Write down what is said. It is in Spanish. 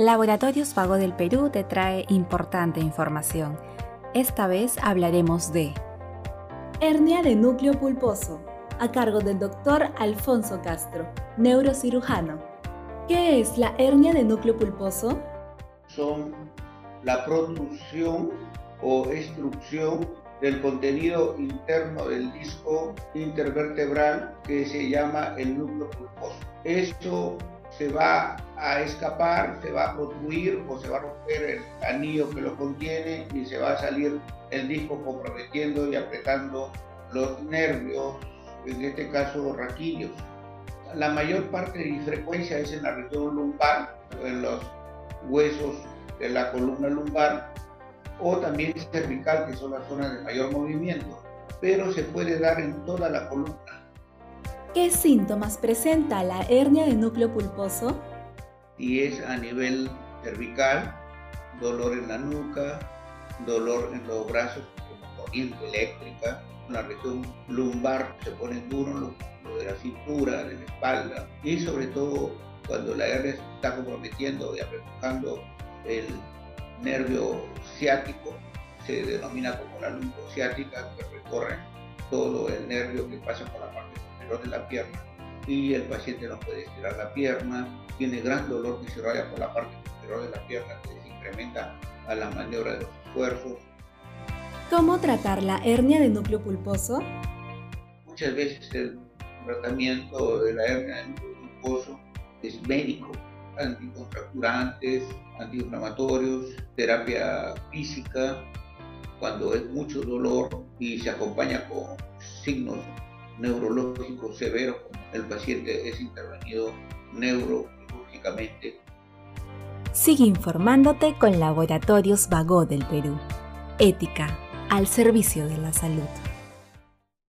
Laboratorios Vago del Perú te trae importante información. Esta vez hablaremos de hernia de núcleo pulposo, a cargo del doctor Alfonso Castro, neurocirujano. ¿Qué es la hernia de núcleo pulposo? Son la producción o extrusión del contenido interno del disco intervertebral que se llama el núcleo pulposo. Esto se va a escapar, se va a construir o se va a romper el anillo que lo contiene y se va a salir el disco comprometiendo y apretando los nervios, en este caso raquillos. La mayor parte y frecuencia es en la región lumbar, en los huesos de la columna lumbar, o también cervical, que son las zonas de mayor movimiento, pero se puede dar en toda la columna ¿Qué síntomas presenta la hernia de núcleo pulposo? Y es a nivel cervical, dolor en la nuca, dolor en los brazos como corriente eléctrica, la región lumbar se pone duro, lo, de la cintura, de la espalda y sobre todo cuando la hernia está comprometiendo y apretando el nervio ciático, se denomina como la ciática, que recorre todo el nervio que pasa por la parte de la pierna y el paciente no puede estirar la pierna, tiene gran dolor que se raya por la parte posterior de la pierna que se incrementa a la maniobra de los esfuerzos. ¿Cómo tratar la hernia de núcleo pulposo? Muchas veces el tratamiento de la hernia de núcleo pulposo es médico, anticontracturantes, antiinflamatorios, terapia física, cuando es mucho dolor y se acompaña con signos neurológico severo, el paciente es intervenido neuroquirúrgicamente. Sigue informándote con Laboratorios Vago del Perú. Ética al servicio de la salud.